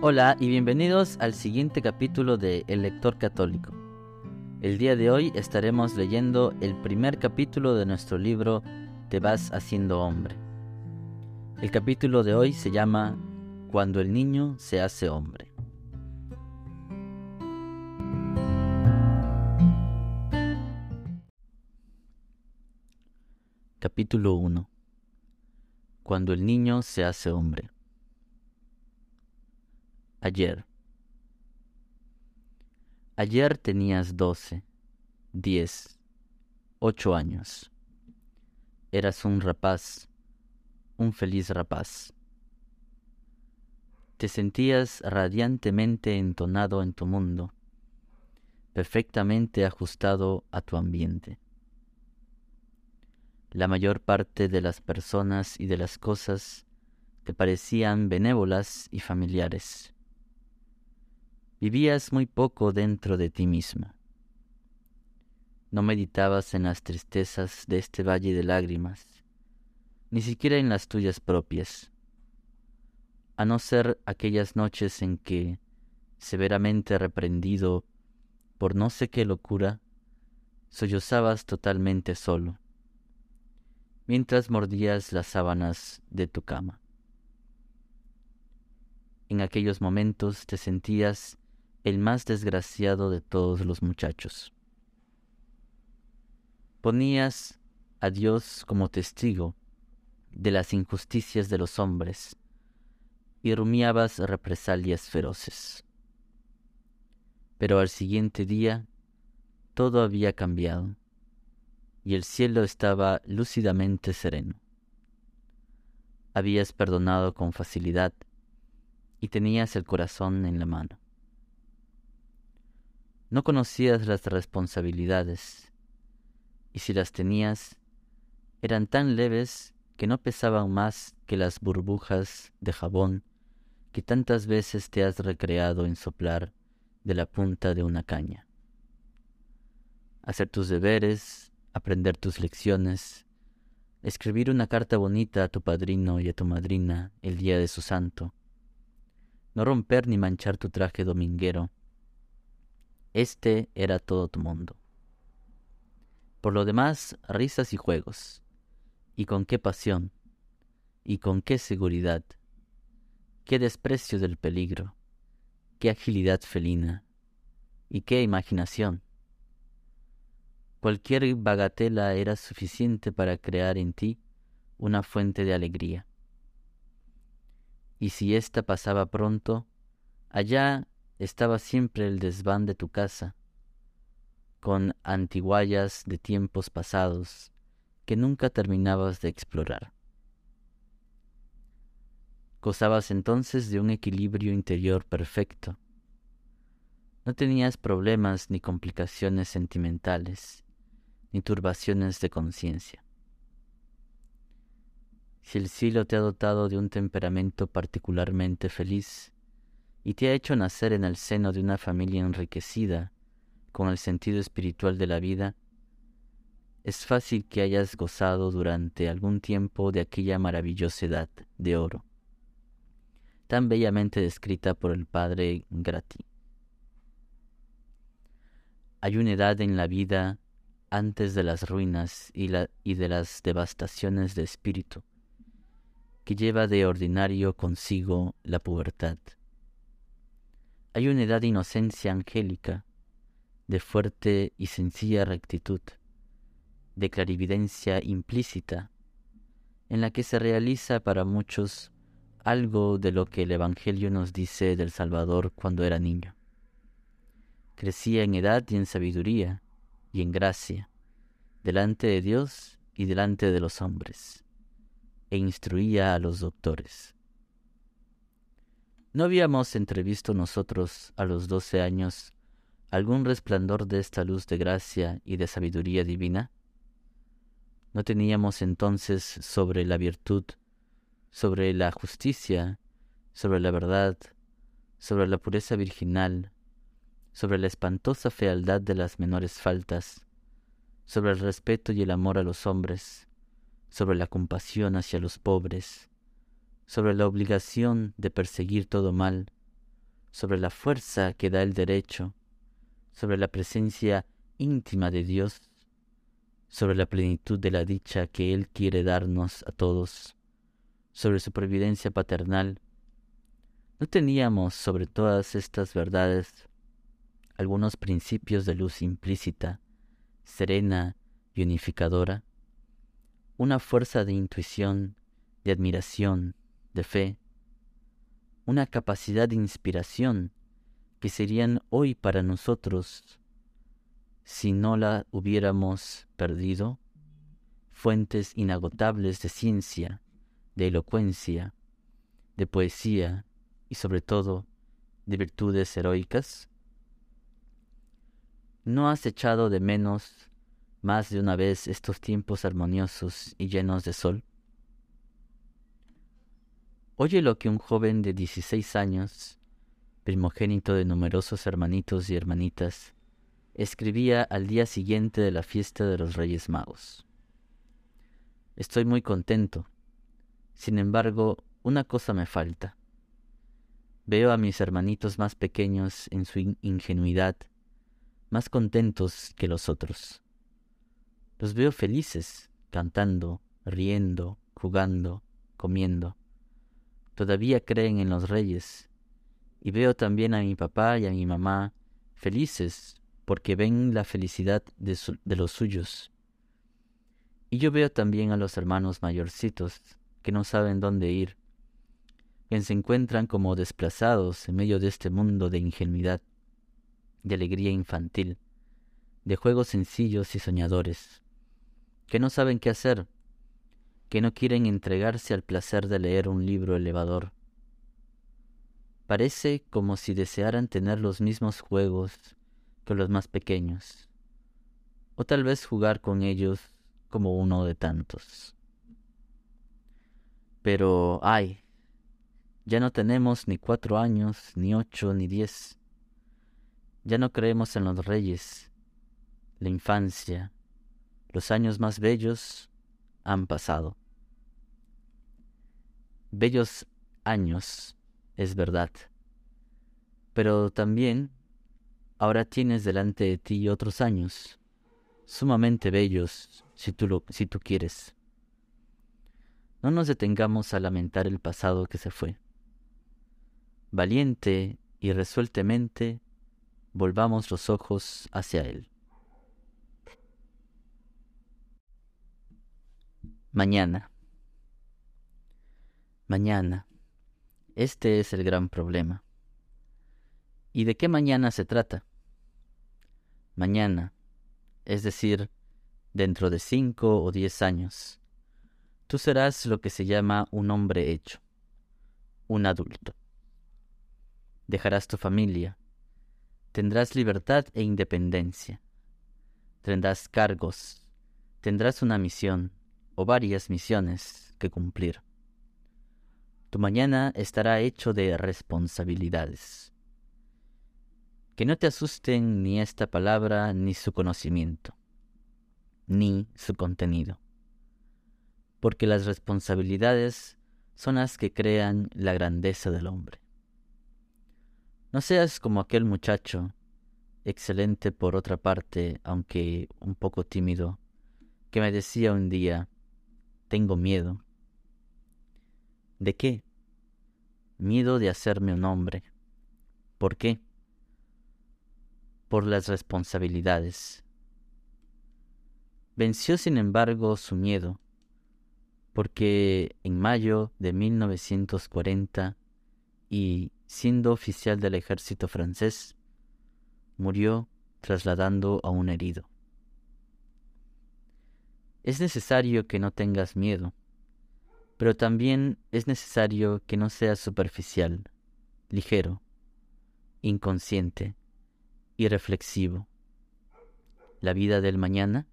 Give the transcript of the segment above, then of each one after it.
Hola y bienvenidos al siguiente capítulo de El Lector Católico. El día de hoy estaremos leyendo el primer capítulo de nuestro libro Te vas haciendo hombre. El capítulo de hoy se llama Cuando el niño se hace hombre. Capítulo 1 Cuando el niño se hace hombre ayer. Ayer tenías doce, diez, ocho años. Eras un rapaz, un feliz rapaz. Te sentías radiantemente entonado en tu mundo, perfectamente ajustado a tu ambiente. La mayor parte de las personas y de las cosas te parecían benévolas y familiares Vivías muy poco dentro de ti mismo. No meditabas en las tristezas de este valle de lágrimas, ni siquiera en las tuyas propias, a no ser aquellas noches en que, severamente reprendido por no sé qué locura, sollozabas totalmente solo, mientras mordías las sábanas de tu cama. En aquellos momentos te sentías el más desgraciado de todos los muchachos. Ponías a Dios como testigo de las injusticias de los hombres y rumiabas represalias feroces. Pero al siguiente día todo había cambiado y el cielo estaba lúcidamente sereno. Habías perdonado con facilidad y tenías el corazón en la mano. No conocías las responsabilidades, y si las tenías, eran tan leves que no pesaban más que las burbujas de jabón que tantas veces te has recreado en soplar de la punta de una caña. Hacer tus deberes, aprender tus lecciones, escribir una carta bonita a tu padrino y a tu madrina el día de su santo, no romper ni manchar tu traje dominguero, este era todo tu mundo. Por lo demás, risas y juegos. Y con qué pasión. Y con qué seguridad. Qué desprecio del peligro. Qué agilidad felina. Y qué imaginación. Cualquier bagatela era suficiente para crear en ti una fuente de alegría. Y si ésta pasaba pronto, allá estaba siempre el desván de tu casa, con antiguallas de tiempos pasados que nunca terminabas de explorar. Gozabas entonces de un equilibrio interior perfecto. No tenías problemas ni complicaciones sentimentales, ni turbaciones de conciencia. Si el cielo te ha dotado de un temperamento particularmente feliz, y te ha hecho nacer en el seno de una familia enriquecida con el sentido espiritual de la vida, es fácil que hayas gozado durante algún tiempo de aquella maravillosa edad de oro, tan bellamente descrita por el padre Grati. Hay una edad en la vida antes de las ruinas y, y de las devastaciones de espíritu, que lleva de ordinario consigo la pubertad hay una edad de inocencia angélica, de fuerte y sencilla rectitud, de clarividencia implícita, en la que se realiza para muchos algo de lo que el Evangelio nos dice del Salvador cuando era niño. Crecía en edad y en sabiduría y en gracia, delante de Dios y delante de los hombres, e instruía a los doctores. ¿No habíamos entrevisto nosotros a los doce años algún resplandor de esta luz de gracia y de sabiduría divina? ¿No teníamos entonces sobre la virtud, sobre la justicia, sobre la verdad, sobre la pureza virginal, sobre la espantosa fealdad de las menores faltas, sobre el respeto y el amor a los hombres, sobre la compasión hacia los pobres, sobre la obligación de perseguir todo mal, sobre la fuerza que da el derecho, sobre la presencia íntima de Dios, sobre la plenitud de la dicha que Él quiere darnos a todos, sobre su providencia paternal. ¿No teníamos sobre todas estas verdades algunos principios de luz implícita, serena y unificadora? Una fuerza de intuición, de admiración, de fe, una capacidad de inspiración que serían hoy para nosotros si no la hubiéramos perdido, fuentes inagotables de ciencia, de elocuencia, de poesía y sobre todo de virtudes heroicas? ¿No has echado de menos más de una vez estos tiempos armoniosos y llenos de sol? Oye lo que un joven de 16 años, primogénito de numerosos hermanitos y hermanitas, escribía al día siguiente de la fiesta de los Reyes Magos. Estoy muy contento. Sin embargo, una cosa me falta. Veo a mis hermanitos más pequeños en su ingenuidad, más contentos que los otros. Los veo felices, cantando, riendo, jugando, comiendo. Todavía creen en los reyes. Y veo también a mi papá y a mi mamá felices porque ven la felicidad de, los suyos. Y yo veo también a los hermanos mayorcitos que no saben dónde ir, que se encuentran como desplazados en medio de este mundo de ingenuidad, de alegría infantil, de juegos sencillos y soñadores, que no saben qué hacer, que no quieren entregarse al placer de leer un libro elevador. Parece como si desearan tener los mismos juegos los más pequeños, o tal vez jugar con ellos como uno de tantos. Pero, ay, ya no tenemos ni cuatro años, ni ocho, ni diez. Ya no creemos en los reyes. La infancia, los años más bellos han pasado. Bellos años, es verdad, pero también ahora tienes delante de ti otros años, sumamente bellos, si tú, lo, si tú quieres. No nos detengamos a lamentar el pasado que se fue. Valiente y resueltamente, volvamos los ojos hacia él. Mañana. Mañana. Este es el gran problema. ¿Y de qué mañana se trata? Mañana, es decir, dentro de cinco o diez años, tú serás lo que se llama un hombre hecho, un adulto. Dejarás tu familia, tendrás libertad e independencia, tendrás cargos, tendrás una misión o varias misiones que cumplir. Tu mañana estará hecho de responsabilidades que no te asusten ni esta palabra ni su conocimiento, ni su contenido, porque las responsabilidades son las que crean la grandeza del hombre. No seas como aquel muchacho, excelente por otra parte, aunque un poco tímido, que me decía un día, tengo miedo. ¿De qué? Miedo de hacerme un hombre. ¿Por qué? por las responsabilidades. Venció sin embargo su miedo, porque en mayo de 1940 y siendo oficial del ejército francés, murió trasladando a un herido. Es necesario que no tengas miedo, pero también es necesario que no seas superficial, ligero, inconsciente, y reflexivo. La vida del mañana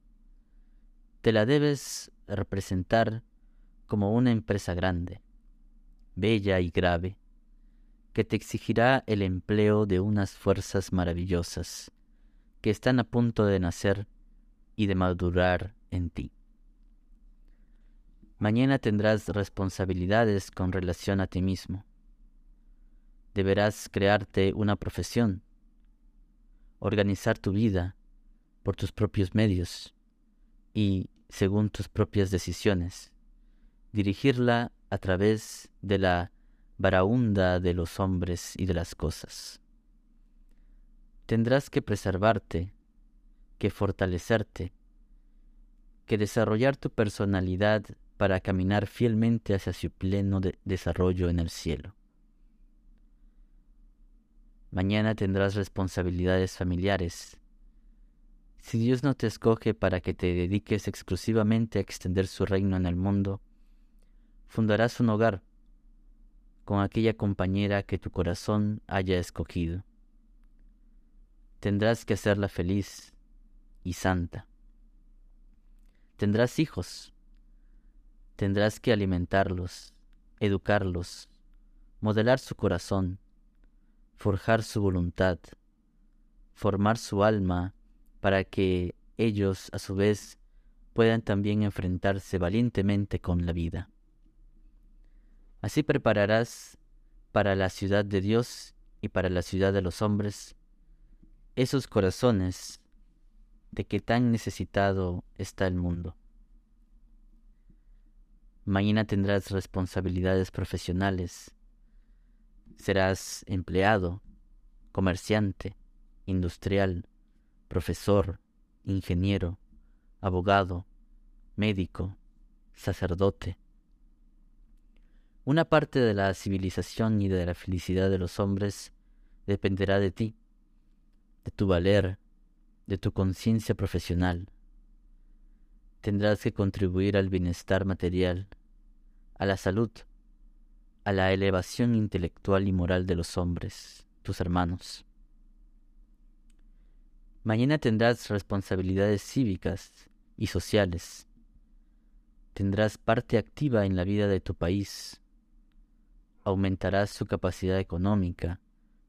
te la debes representar como una empresa grande, bella y grave, que te exigirá el empleo de unas fuerzas maravillosas que están a punto de nacer y de madurar en ti. Mañana tendrás responsabilidades con relación a ti mismo. deberás crearte una profesión, organizar tu vida por tus propios medios y según tus propias decisiones, dirigirla a través de la varaunda de los hombres y de las cosas. Tendrás que preservarte, que fortalecerte, que desarrollar tu personalidad para caminar fielmente hacia su pleno desarrollo en el cielo. Mañana tendrás responsabilidades familiares. Si Dios no te escoge para que te dediques exclusivamente a extender su reino en el mundo, fundarás un hogar con aquella compañera que tu corazón haya escogido. Tendrás que hacerla feliz y santa. Tendrás hijos. Tendrás que alimentarlos, educarlos, modelar su corazón, forjar su voluntad, formar su alma para que ellos a su vez puedan también enfrentarse valientemente con la vida. Así prepararás para la ciudad de Dios y para la ciudad de los hombres esos corazones de que tan necesitado está el mundo. Mañana tendrás responsabilidades profesionales. Serás empleado, comerciante, industrial, profesor, ingeniero, abogado, médico, sacerdote, una parte de la civilización y de la felicidad de los hombres dependerá de ti, de tu valer, de tu conciencia profesional. Tendrás que contribuir al bienestar material, a la salud, a la elevación intelectual y moral de los hombres, tus hermanos. Mañana tendrás responsabilidades cívicas y sociales. Tendrás parte activa en la vida de tu país, aumentará su capacidad económica,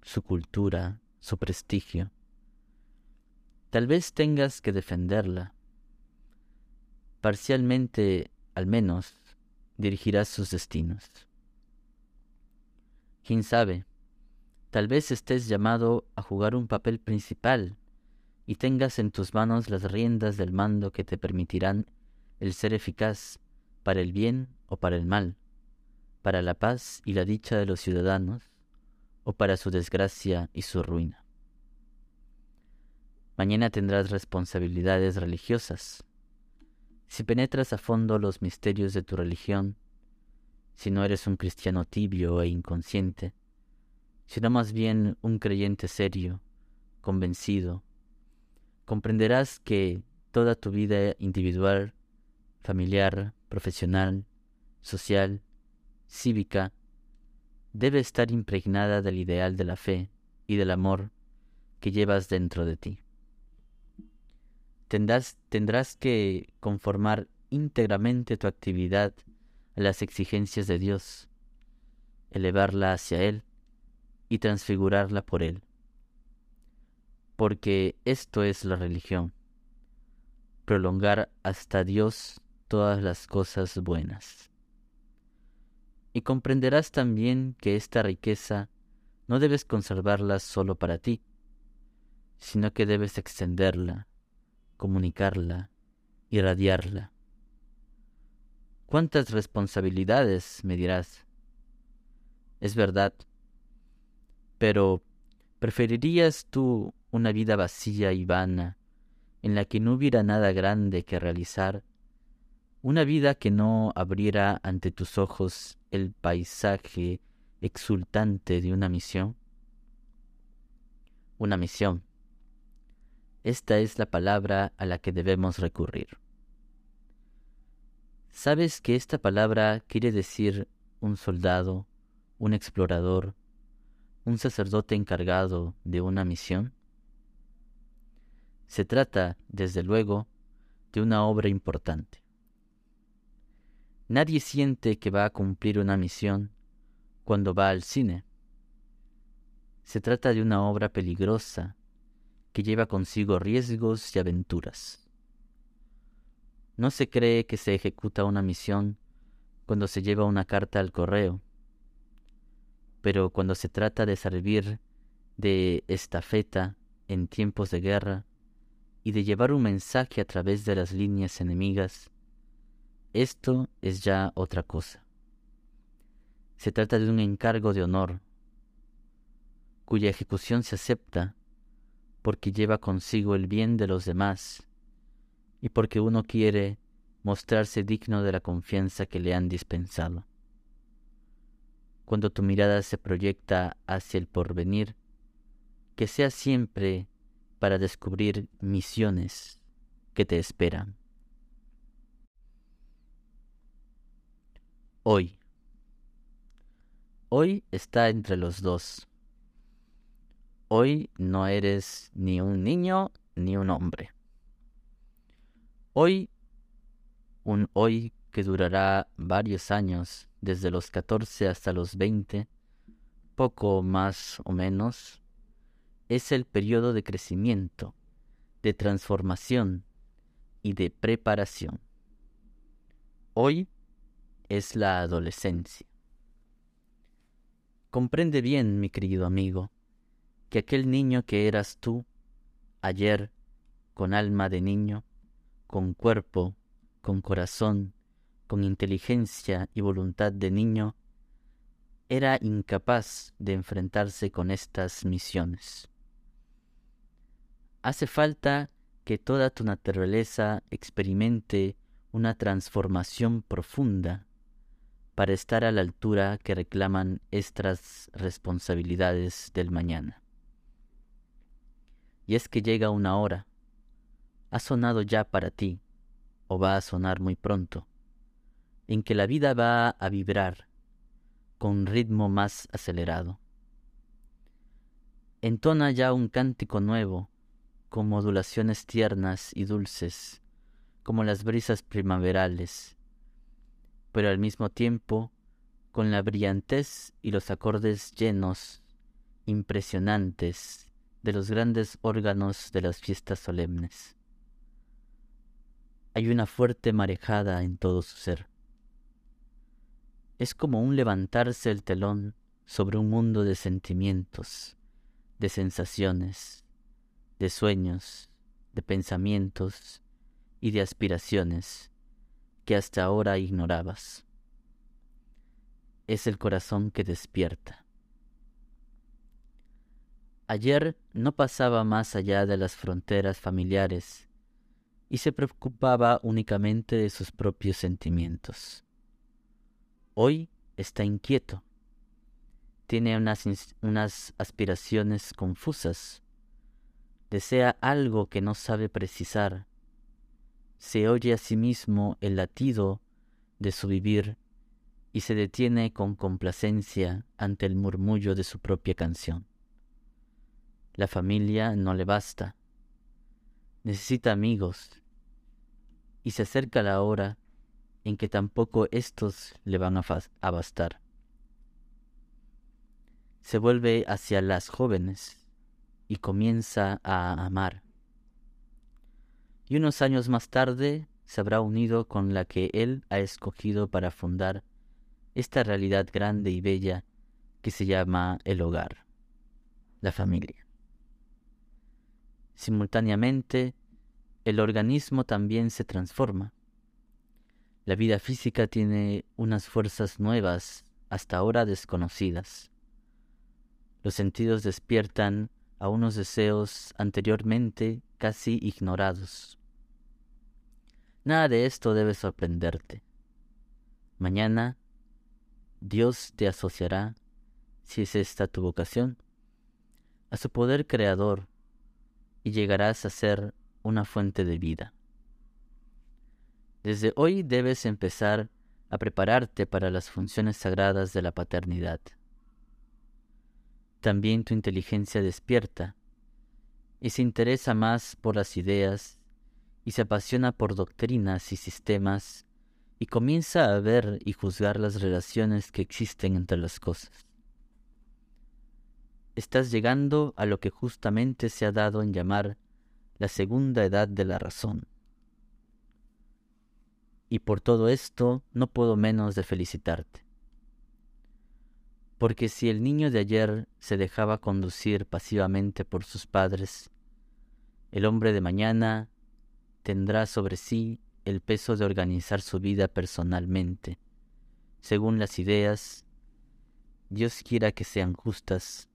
su cultura, su prestigio. Tal vez tengas que defenderla. Parcialmente, al menos, dirigirás sus destinos. ¿Quién sabe? Tal vez estés llamado a jugar un papel principal y tengas en tus manos las riendas del mando que te permitirán el ser eficaz para el bien o para el mal para la paz y la dicha de los ciudadanos o para su desgracia y su ruina. Mañana tendrás responsabilidades religiosas. Si penetras a fondo los misterios de tu religión, si no eres un cristiano tibio e inconsciente, sino más bien un creyente serio, convencido, comprenderás que toda tu vida individual, familiar, profesional, social, cívica debe estar impregnada del ideal de la fe y del amor que llevas dentro de ti. Tendrás, tendrás que conformar íntegramente tu actividad a las exigencias de Dios, elevarla hacia Él y transfigurarla por Él. Porque esto es la religión, prolongar hasta Dios todas las cosas buenas y comprenderás también que esta riqueza no debes conservarla solo para ti, sino que debes extenderla, comunicarla, irradiarla. ¿Cuántas responsabilidades? me dirás. Es verdad, pero ¿preferirías tú una vida vacía y vana, en la que no hubiera nada grande que realizar una vida que no abriera ante tus ojos el paisaje exultante de una misión. Una misión. Esta es la palabra a la que debemos recurrir. ¿Sabes que esta palabra quiere decir un soldado, un explorador, un sacerdote encargado de una misión? Se trata, desde luego, de una obra importante. Nadie siente que va a cumplir una misión cuando va al cine. Se trata de una obra peligrosa que lleva consigo riesgos y aventuras. No se cree que se ejecuta una misión cuando se lleva una carta al correo, pero cuando se trata de servir de estafeta en tiempos de guerra y de llevar un mensaje a través de las líneas enemigas, esto es ya otra cosa. Se trata de un encargo de honor, cuya ejecución se acepta porque lleva consigo el bien de los demás y porque uno quiere mostrarse digno de la confianza que le han dispensado. Cuando tu mirada se proyecta hacia el porvenir, que sea siempre para descubrir misiones que te esperan. Hoy. Hoy está entre los dos. Hoy no eres ni un niño ni un hombre. Hoy, un hoy que durará varios años, desde los 14 hasta los 20, poco más o menos, es el periodo de crecimiento, de transformación y de preparación. Hoy es la adolescencia. Comprende bien, mi querido amigo, que aquel niño que eras tú ayer, con alma de niño, con cuerpo, con corazón, con inteligencia y voluntad de niño, era incapaz de enfrentarse con estas misiones. Hace falta que toda tu naturaleza experimente una transformación profunda para estar a la altura que reclaman estas responsabilidades del mañana. Y es que llega una hora, ha sonado ya para ti, o va a sonar muy pronto, en que la vida va a vibrar con ritmo más acelerado. Entona ya un cántico nuevo, con modulaciones tiernas y dulces, como las brisas primaverales, pero al mismo tiempo con la brillantez y los acordes llenos, impresionantes, de los grandes órganos de las fiestas solemnes. Hay una fuerte marejada en todo su ser. Es como un levantarse el telón sobre un mundo de sentimientos, de sensaciones, de sueños, de pensamientos y de aspiraciones que hasta ahora ignorabas. Es el corazón que despierta. Ayer no pasaba más allá de las fronteras familiares y se preocupaba únicamente de sus propios sentimientos. Hoy está inquieto. Tiene unas, unas aspiraciones confusas. Desea algo que no sabe precisar. Se oye a sí mismo el latido de su vivir y se detiene con complacencia ante el murmullo de su propia canción. La familia no le basta necesita amigos y se acerca la hora en que tampoco estos le van a, bastar. Se vuelve hacia las jóvenes y comienza a amar. Y unos años más tarde se habrá unido con la que él ha escogido para fundar esta realidad grande y bella que se llama el hogar, la familia. Simultáneamente, el organismo también se transforma. La vida física tiene unas fuerzas nuevas, hasta ahora desconocidas. Los sentidos despiertan a unos deseos anteriormente casi ignorados. Nada de esto debe sorprenderte. Mañana Dios te asociará, si es esta tu vocación, a su poder creador y llegarás a ser una fuente de vida. Desde hoy debes empezar a prepararte para las funciones sagradas de la paternidad. También tu inteligencia despierta y se interesa más por las ideas y se apasiona por doctrinas y sistemas y comienza a ver y juzgar las relaciones que existen entre las cosas estás llegando a lo que justamente se ha dado en llamar la segunda edad de la razón. Y por todo esto no puedo menos de felicitarte. Porque si el niño de ayer se dejaba conducir pasivamente por sus padres, el hombre de mañana tendrá sobre sí el peso de organizar su vida personalmente, según las ideas, Dios quiera que sean justas,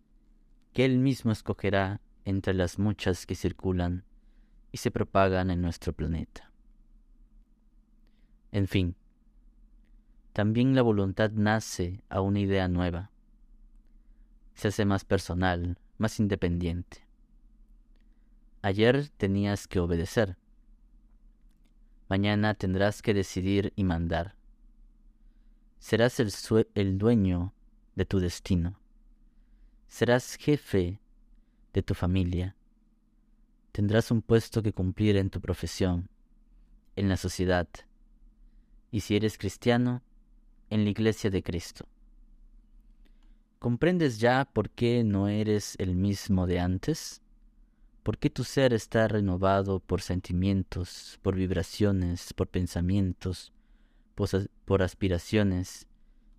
que Él mismo escogerá entre las muchas que circulan y se propagan en nuestro planeta. En fin, también la voluntad nace a una idea nueva, se hace más personal, más independiente. Ayer tenías que obedecer, mañana tendrás que decidir y mandar. Serás el, el dueño de tu destino. Serás jefe de tu familia. Tendrás un puesto que cumplir en tu profesión, en la sociedad, y si eres cristiano, en la iglesia de Cristo. ¿Comprendes ya por qué no eres el mismo de antes? ¿Por qué tu ser está renovado por sentimientos, por vibraciones, por pensamientos, por, aspiraciones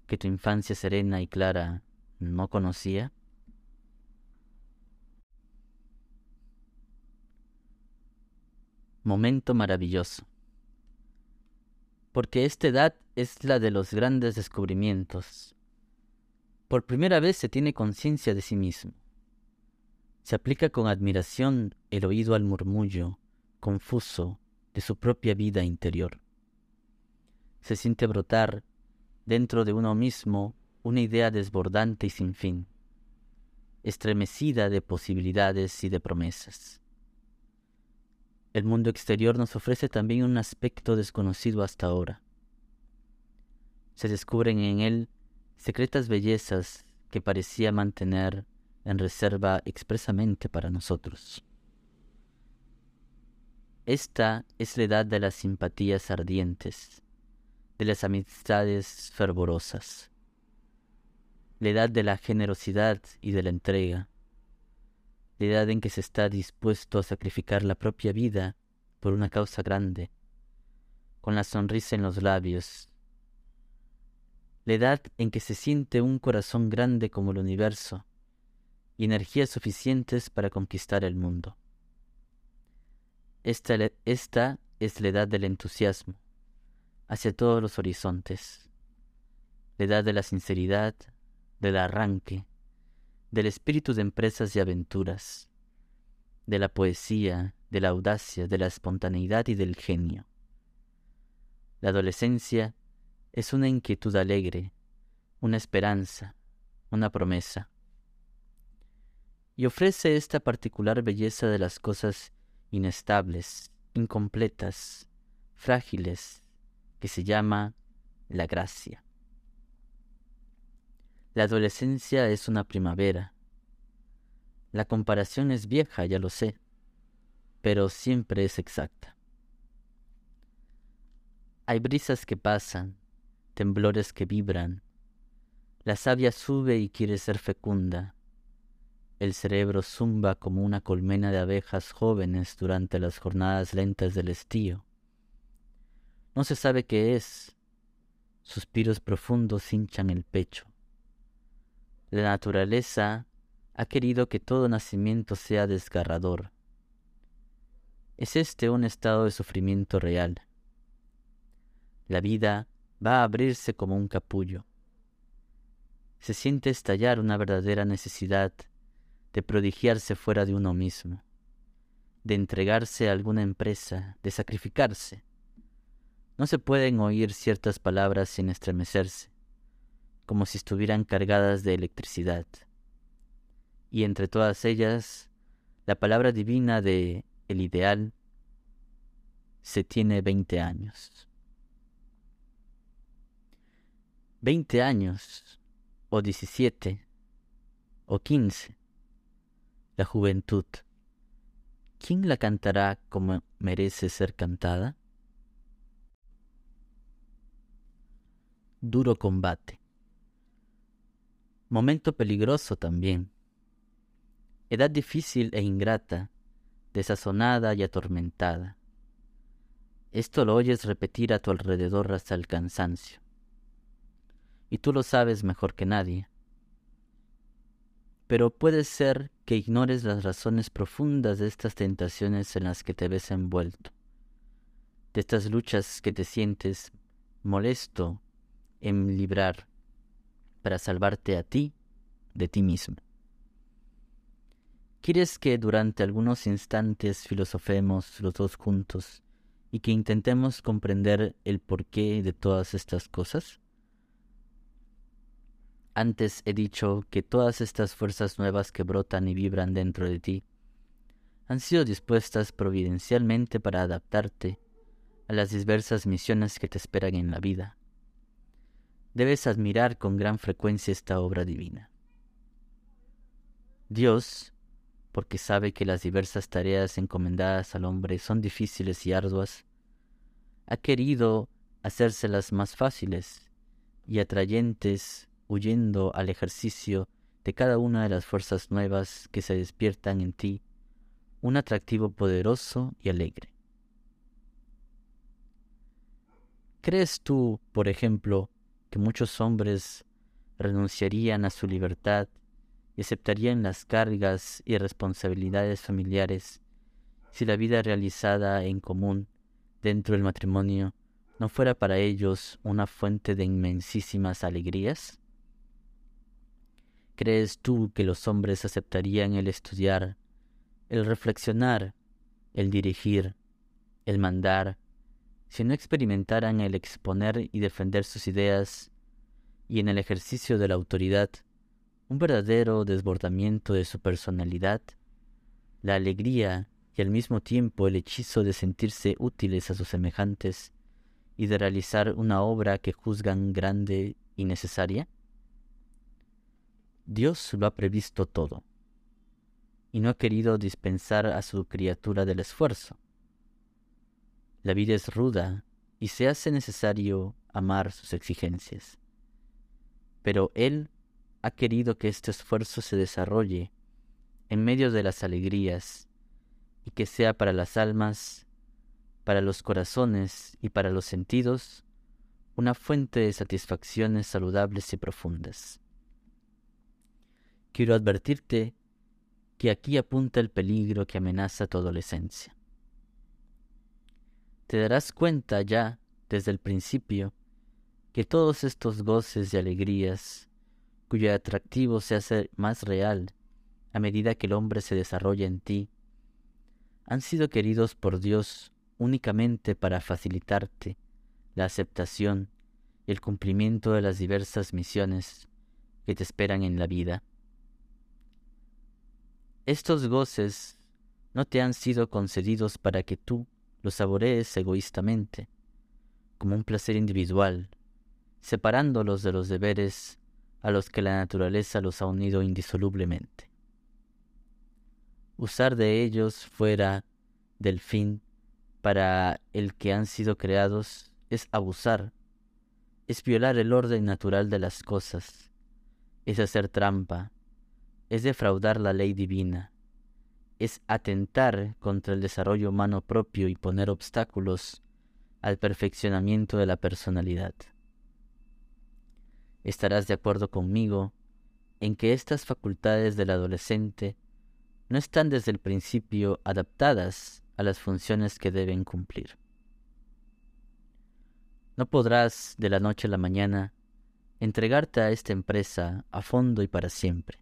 que tu infancia serena y clara no conocía? Momento maravilloso. Porque esta edad es la de los grandes descubrimientos. Por primera vez se tiene conciencia de sí mismo. Se aplica con admiración el oído al murmullo confuso de su propia vida interior. Se siente brotar dentro de uno mismo una idea desbordante y sin fin, estremecida de posibilidades y de promesas. El mundo exterior nos ofrece también un aspecto desconocido hasta ahora. Se descubren en él secretas bellezas que parecía mantener en reserva expresamente para nosotros. Esta es la edad de las simpatías ardientes, de las amistades fervorosas, la edad de la generosidad y de la entrega, edad en que se está dispuesto a sacrificar la propia vida por una causa grande, con la sonrisa en los labios, la edad en que se siente un corazón grande como el universo, y energías suficientes para conquistar el mundo. Esta, esta es la edad del entusiasmo, hacia todos los horizontes, la edad de la sinceridad, del arranque, del espíritu de empresas y aventuras, de la poesía, de la audacia, de la espontaneidad y del genio. La adolescencia es una inquietud alegre, una esperanza, una promesa y ofrece esta particular belleza de las cosas inestables, incompletas, frágiles, que se llama la gracia. La adolescencia es una primavera. La comparación es vieja, ya lo sé, pero siempre es exacta. Hay brisas que pasan, temblores que vibran. La savia sube y quiere ser fecunda el cerebro zumba como una colmena de abejas jóvenes durante las jornadas lentas del estío. No se sabe qué es. Suspiros profundos hinchan el pecho. La naturaleza ha querido que todo nacimiento sea desgarrador. Es este un estado de sufrimiento real. La vida va a abrirse como un capullo. Se siente estallar una verdadera necesidad de prodigiarse fuera de uno mismo, de entregarse a alguna empresa, de sacrificarse. No se pueden oír ciertas palabras sin estremecerse, como si estuvieran cargadas de electricidad. Y entre todas ellas, la palabra divina de el ideal se tiene veinte años. Veinte años, o diecisiete, o quince la juventud, ¿quién la cantará como merece ser cantada? Duro combate. Momento peligroso también. Edad difícil e ingrata, desazonada y atormentada. Esto lo oyes repetir a tu alrededor hasta el cansancio. Y tú lo sabes mejor que nadie. pero puede ser que ignores las razones profundas de estas tentaciones en las que te ves envuelto, de estas luchas que te sientes molesto en librar para salvarte a ti de ti mismo. ¿Quieres que durante algunos instantes filosofemos los dos juntos y que intentemos comprender el porqué de todas estas cosas? Antes he dicho que todas estas fuerzas nuevas que brotan y vibran dentro de ti han sido dispuestas providencialmente para adaptarte a las diversas misiones que te esperan en la vida. Debes admirar con gran frecuencia esta obra divina. Dios, porque sabe que las diversas tareas encomendadas al hombre son difíciles y arduas, ha querido hacérselas más fáciles y atrayentes huyendo al ejercicio de cada una de las fuerzas nuevas que se despiertan en ti, un atractivo poderoso y alegre. ¿Crees tú, por ejemplo, que muchos hombres renunciarían a su libertad y aceptarían las cargas y responsabilidades familiares si la vida realizada en común dentro del matrimonio no fuera para ellos una fuente de inmensísimas alegrías? ¿Crees tú que los hombres aceptarían el estudiar, el reflexionar, el dirigir, el mandar, si no experimentaran el exponer y defender sus ideas y en el ejercicio de la autoridad un verdadero desbordamiento de su personalidad, la alegría y al mismo tiempo el hechizo de sentirse útiles a sus semejantes y de realizar una obra que juzgan grande y necesaria? Dios lo ha previsto todo y no ha querido dispensar a su criatura del esfuerzo. La vida es ruda y se hace necesario amar sus exigencias. Pero Él ha querido que este esfuerzo se desarrolle en medio de las alegrías y que sea para las almas, para los corazones y para los sentidos una fuente de satisfacciones saludables y profundas quiero advertirte que aquí apunta el peligro que amenaza tu adolescencia. Te darás cuenta ya, desde el principio, que todos estos goces y alegrías, cuyo atractivo se hace más real a medida que el hombre se desarrolla en ti, han sido queridos por Dios únicamente para facilitarte la aceptación y el cumplimiento de las diversas misiones que te esperan en la vida. Estos goces no te han sido concedidos para que tú los saborees egoístamente, como un placer individual, separándolos de los deberes a los que la naturaleza los ha unido indisolublemente. Usar de ellos fuera del fin para el que han sido creados es abusar, es violar el orden natural de las cosas, es hacer trampa, es defraudar la ley divina, es atentar contra el desarrollo humano propio y poner obstáculos al perfeccionamiento de la personalidad. Estarás de acuerdo conmigo en que estas facultades del adolescente no están desde el principio adaptadas a las funciones que deben cumplir. No podrás de la noche a la mañana entregarte a esta empresa a fondo y para siempre.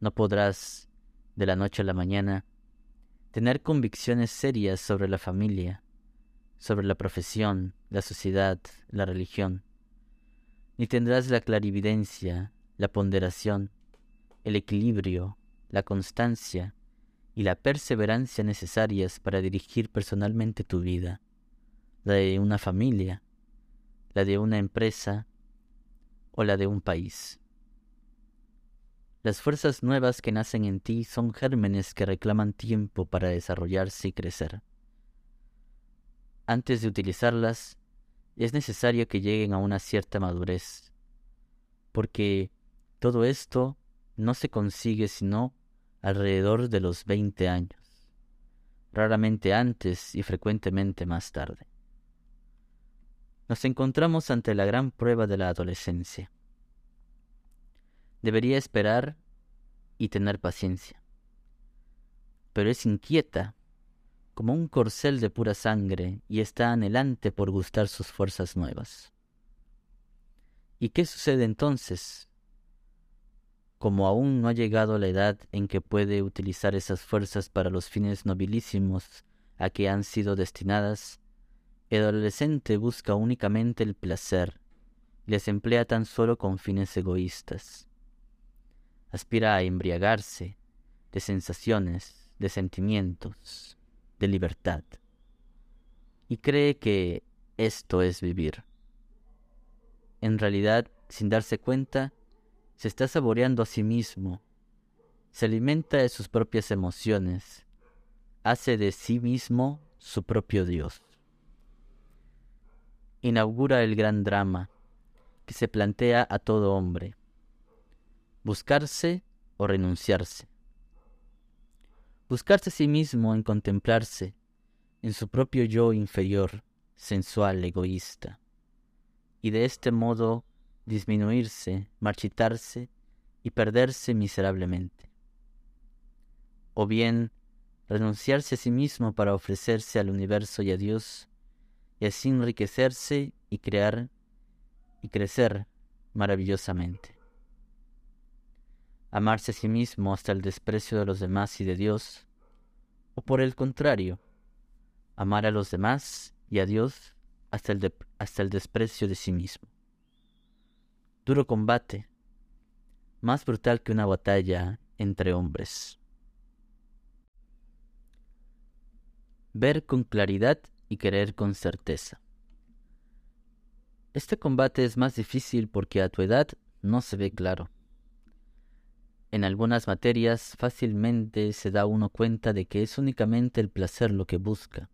No podrás, de la noche a la mañana, tener convicciones serias sobre la familia, sobre la profesión, la sociedad, la religión. Ni tendrás la clarividencia, la ponderación, el equilibrio, la constancia y la perseverancia necesarias para dirigir personalmente tu vida, la de una familia, la de una empresa o la de un país. Las fuerzas nuevas que nacen en ti son gérmenes que reclaman tiempo para desarrollarse y crecer. Antes de utilizarlas, es necesario que lleguen a una cierta madurez, porque todo esto no se consigue sino alrededor de los 20 años, raramente antes y frecuentemente más tarde. Nos encontramos ante la gran prueba de la adolescencia debería esperar y tener paciencia. Pero es inquieta, como un corcel de pura sangre, y está anhelante por gustar sus fuerzas nuevas. ¿Y qué sucede entonces? Como aún no ha llegado la edad en que puede utilizar esas fuerzas para los fines nobilísimos a que han sido destinadas, el adolescente busca únicamente el placer y les emplea tan solo con fines egoístas. Aspira a embriagarse de sensaciones, de sentimientos, de libertad. Y cree que esto es vivir. En realidad, sin darse cuenta, se está saboreando a sí mismo, se alimenta de sus propias emociones, hace de sí mismo su propio Dios inaugura el gran drama que se plantea a todo hombre, buscarse o renunciarse. Buscarse a sí mismo en contemplarse, en su propio yo inferior, sensual, egoísta, y de este modo disminuirse, marchitarse y perderse miserablemente. O bien renunciarse a sí mismo para ofrecerse al universo y a Dios y así enriquecerse y crear y crecer maravillosamente. Amarse a sí mismo hasta el desprecio de los demás y de Dios, o por el contrario, amar a los demás y a Dios hasta el, hasta el desprecio de sí mismo. Duro combate, más brutal que una batalla entre hombres. Ver con claridad y querer con certeza. Este combate es más difícil porque a tu edad no se ve claro. En algunas materias fácilmente se da uno cuenta de que es únicamente el placer lo que busca.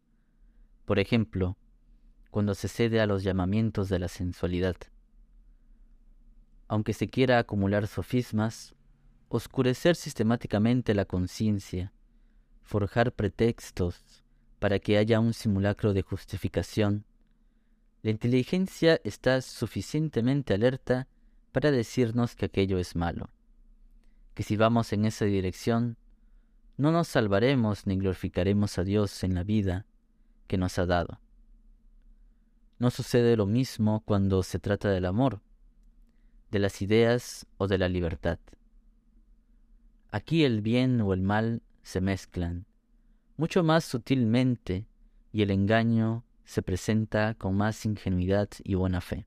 Por ejemplo, cuando se cede a los llamamientos de la sensualidad. Aunque se quiera acumular sofismas, oscurecer sistemáticamente la conciencia, forjar pretextos, para que haya un simulacro de justificación, la inteligencia está suficientemente alerta para decirnos que aquello es malo, que si vamos en esa dirección, no nos salvaremos ni glorificaremos a Dios en la vida que nos ha dado. No sucede lo mismo cuando se trata del amor, de las ideas o de la libertad. Aquí el bien o el mal se mezclan mucho más sutilmente y el engaño se presenta con más ingenuidad y buena fe.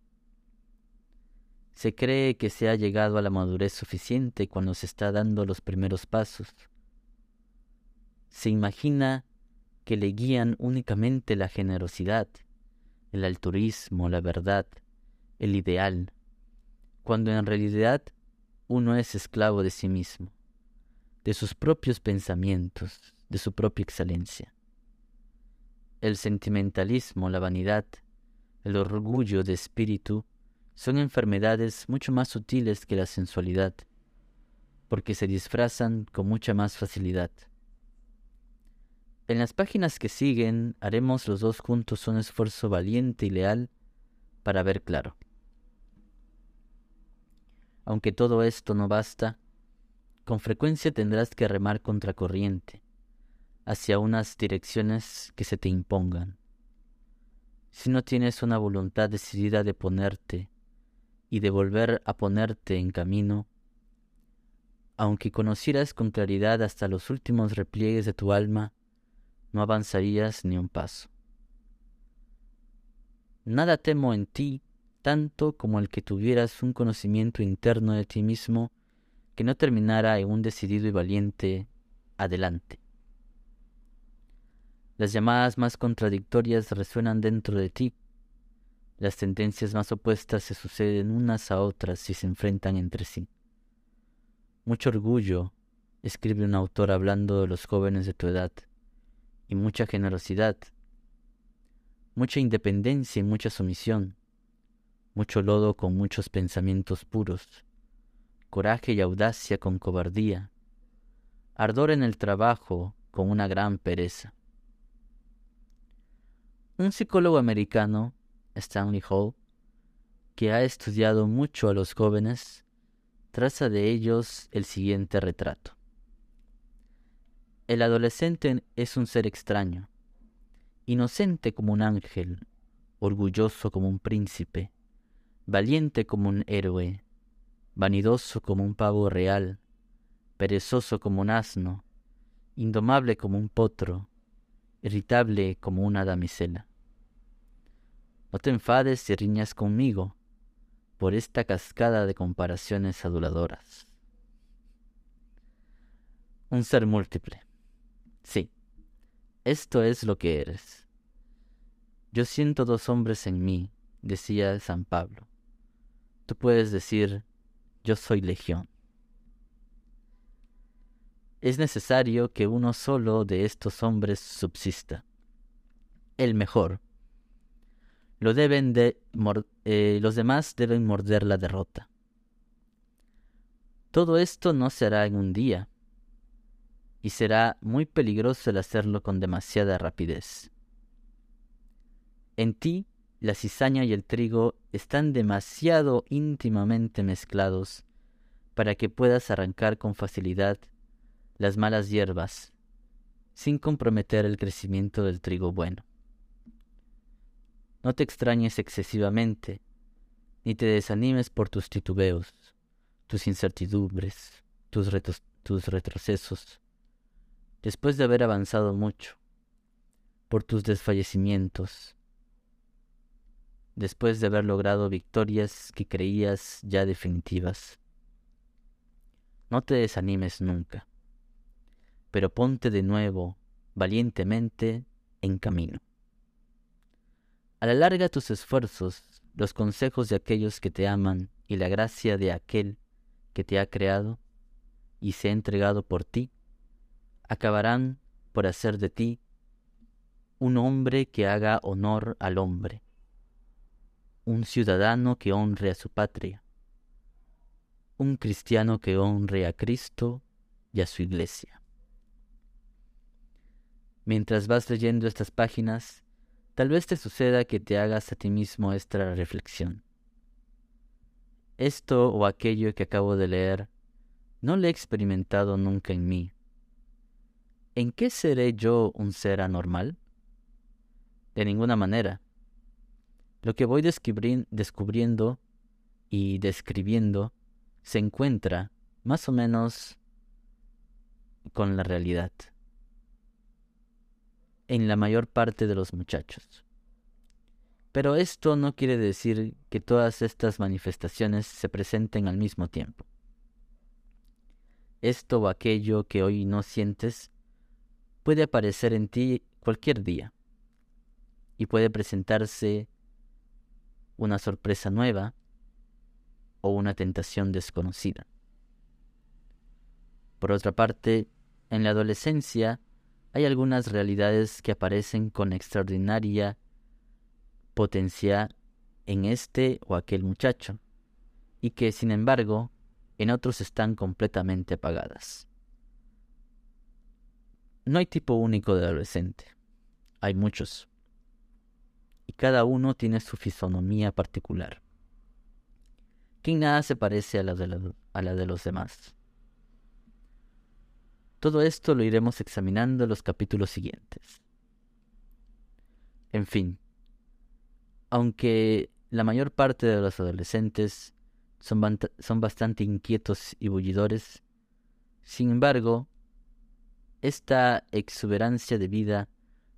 Se cree que se ha llegado a la madurez suficiente cuando se está dando los primeros pasos. Se imagina que le guían únicamente la generosidad, el altruismo, la verdad, el ideal, cuando en realidad uno es esclavo de sí mismo, de sus propios pensamientos, de su propia excelencia. El sentimentalismo, la vanidad, el orgullo de espíritu son enfermedades mucho más sutiles que la sensualidad, porque se disfrazan con mucha más facilidad. En las páginas que siguen haremos los dos juntos un esfuerzo valiente y leal para ver claro. Aunque todo esto no basta, con frecuencia tendrás que remar contra corriente, hacia unas direcciones que se te impongan. Si no tienes una voluntad decidida de ponerte y de volver a ponerte en camino, aunque conocieras con claridad hasta los últimos repliegues de tu alma, no avanzarías ni un paso. Nada temo en ti tanto como el que tuvieras un conocimiento interno de ti mismo que no terminara en un decidido y valiente adelante. Las llamadas más contradictorias resuenan dentro de ti. Las tendencias más opuestas se suceden unas a otras y se enfrentan entre sí. Mucho orgullo, escribe un autor hablando de los jóvenes de tu edad, y mucha generosidad, mucha independencia y mucha sumisión, mucho lodo con muchos pensamientos puros, coraje y audacia con cobardía, ardor en el trabajo con una gran pereza. Un psicólogo americano, Stanley Hall, que ha estudiado mucho a los jóvenes, traza de ellos el siguiente retrato. El adolescente es un ser extraño, inocente como un ángel, orgulloso como un príncipe, valiente como un héroe, vanidoso como un pavo real, perezoso como un asno, indomable como un potro, irritable como una damisela. No te enfades y riñas conmigo por esta cascada de comparaciones aduladoras. Un ser múltiple. Sí, esto es lo que eres. Yo siento dos hombres en mí, decía San Pablo. Tú puedes decir, yo soy legión. Es necesario que uno solo de estos hombres subsista, el mejor. Deben de eh, los demás deben morder la derrota. Todo esto no se hará en un día, y será muy peligroso el hacerlo con demasiada rapidez. En ti, la cizaña y el trigo están demasiado íntimamente mezclados para que puedas arrancar con facilidad las malas hierbas sin comprometer el crecimiento del trigo bueno. No te extrañes excesivamente, ni te desanimes por tus titubeos, tus incertidumbres, tus, tus retrocesos, después de haber avanzado mucho, por tus desfallecimientos, después de haber logrado victorias que creías ya definitivas. No te desanimes nunca, pero ponte de nuevo valientemente en camino. A la larga tus esfuerzos, los consejos de aquellos que te aman y la gracia de aquel que te ha creado y se ha entregado por ti, acabarán por hacer de ti un hombre que haga honor al hombre, un ciudadano que honre a su patria, un cristiano que honre a Cristo y a su iglesia. Mientras vas leyendo estas páginas, tal vez te suceda que te hagas a ti mismo esta reflexión. Esto o aquello que acabo de leer, no lo he experimentado nunca en mí ¿En qué seré yo un ser anormal? De ninguna manera. Lo que voy descubriendo y describiendo se encuentra más o menos con la realidad en la mayor parte de los muchachos. Pero esto no quiere decir que todas estas manifestaciones se presenten al mismo tiempo. Esto o aquello que hoy no sientes puede aparecer en ti cualquier día y puede presentarse una sorpresa nueva o una tentación desconocida. Por otra parte, en la adolescencia hay algunas realidades que aparecen con extraordinaria potencia en este o aquel muchacho y que, sin embargo, en otros están completamente apagadas. No hay tipo único de adolescente. Hay muchos. Y cada uno tiene su fisonomía particular. Que nada se parece a la, de a la de los demás. Todo esto lo iremos examinando en los capítulos siguientes. En fin, aunque la mayor parte de los adolescentes son, son bastante inquietos y bullidores, sin embargo, esta exuberancia de vida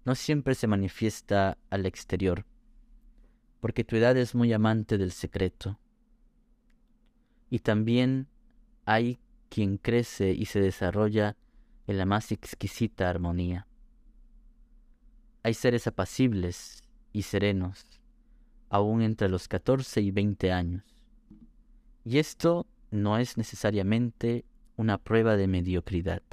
no siempre se manifiesta al exterior, porque tu edad es muy amante del secreto. Y también hay quien crece y se desarrolla en la más exquisita armonía. Hay seres apacibles y serenos, aún entre los 14 y 20 años. Y esto no es necesariamente una prueba de mediocridad.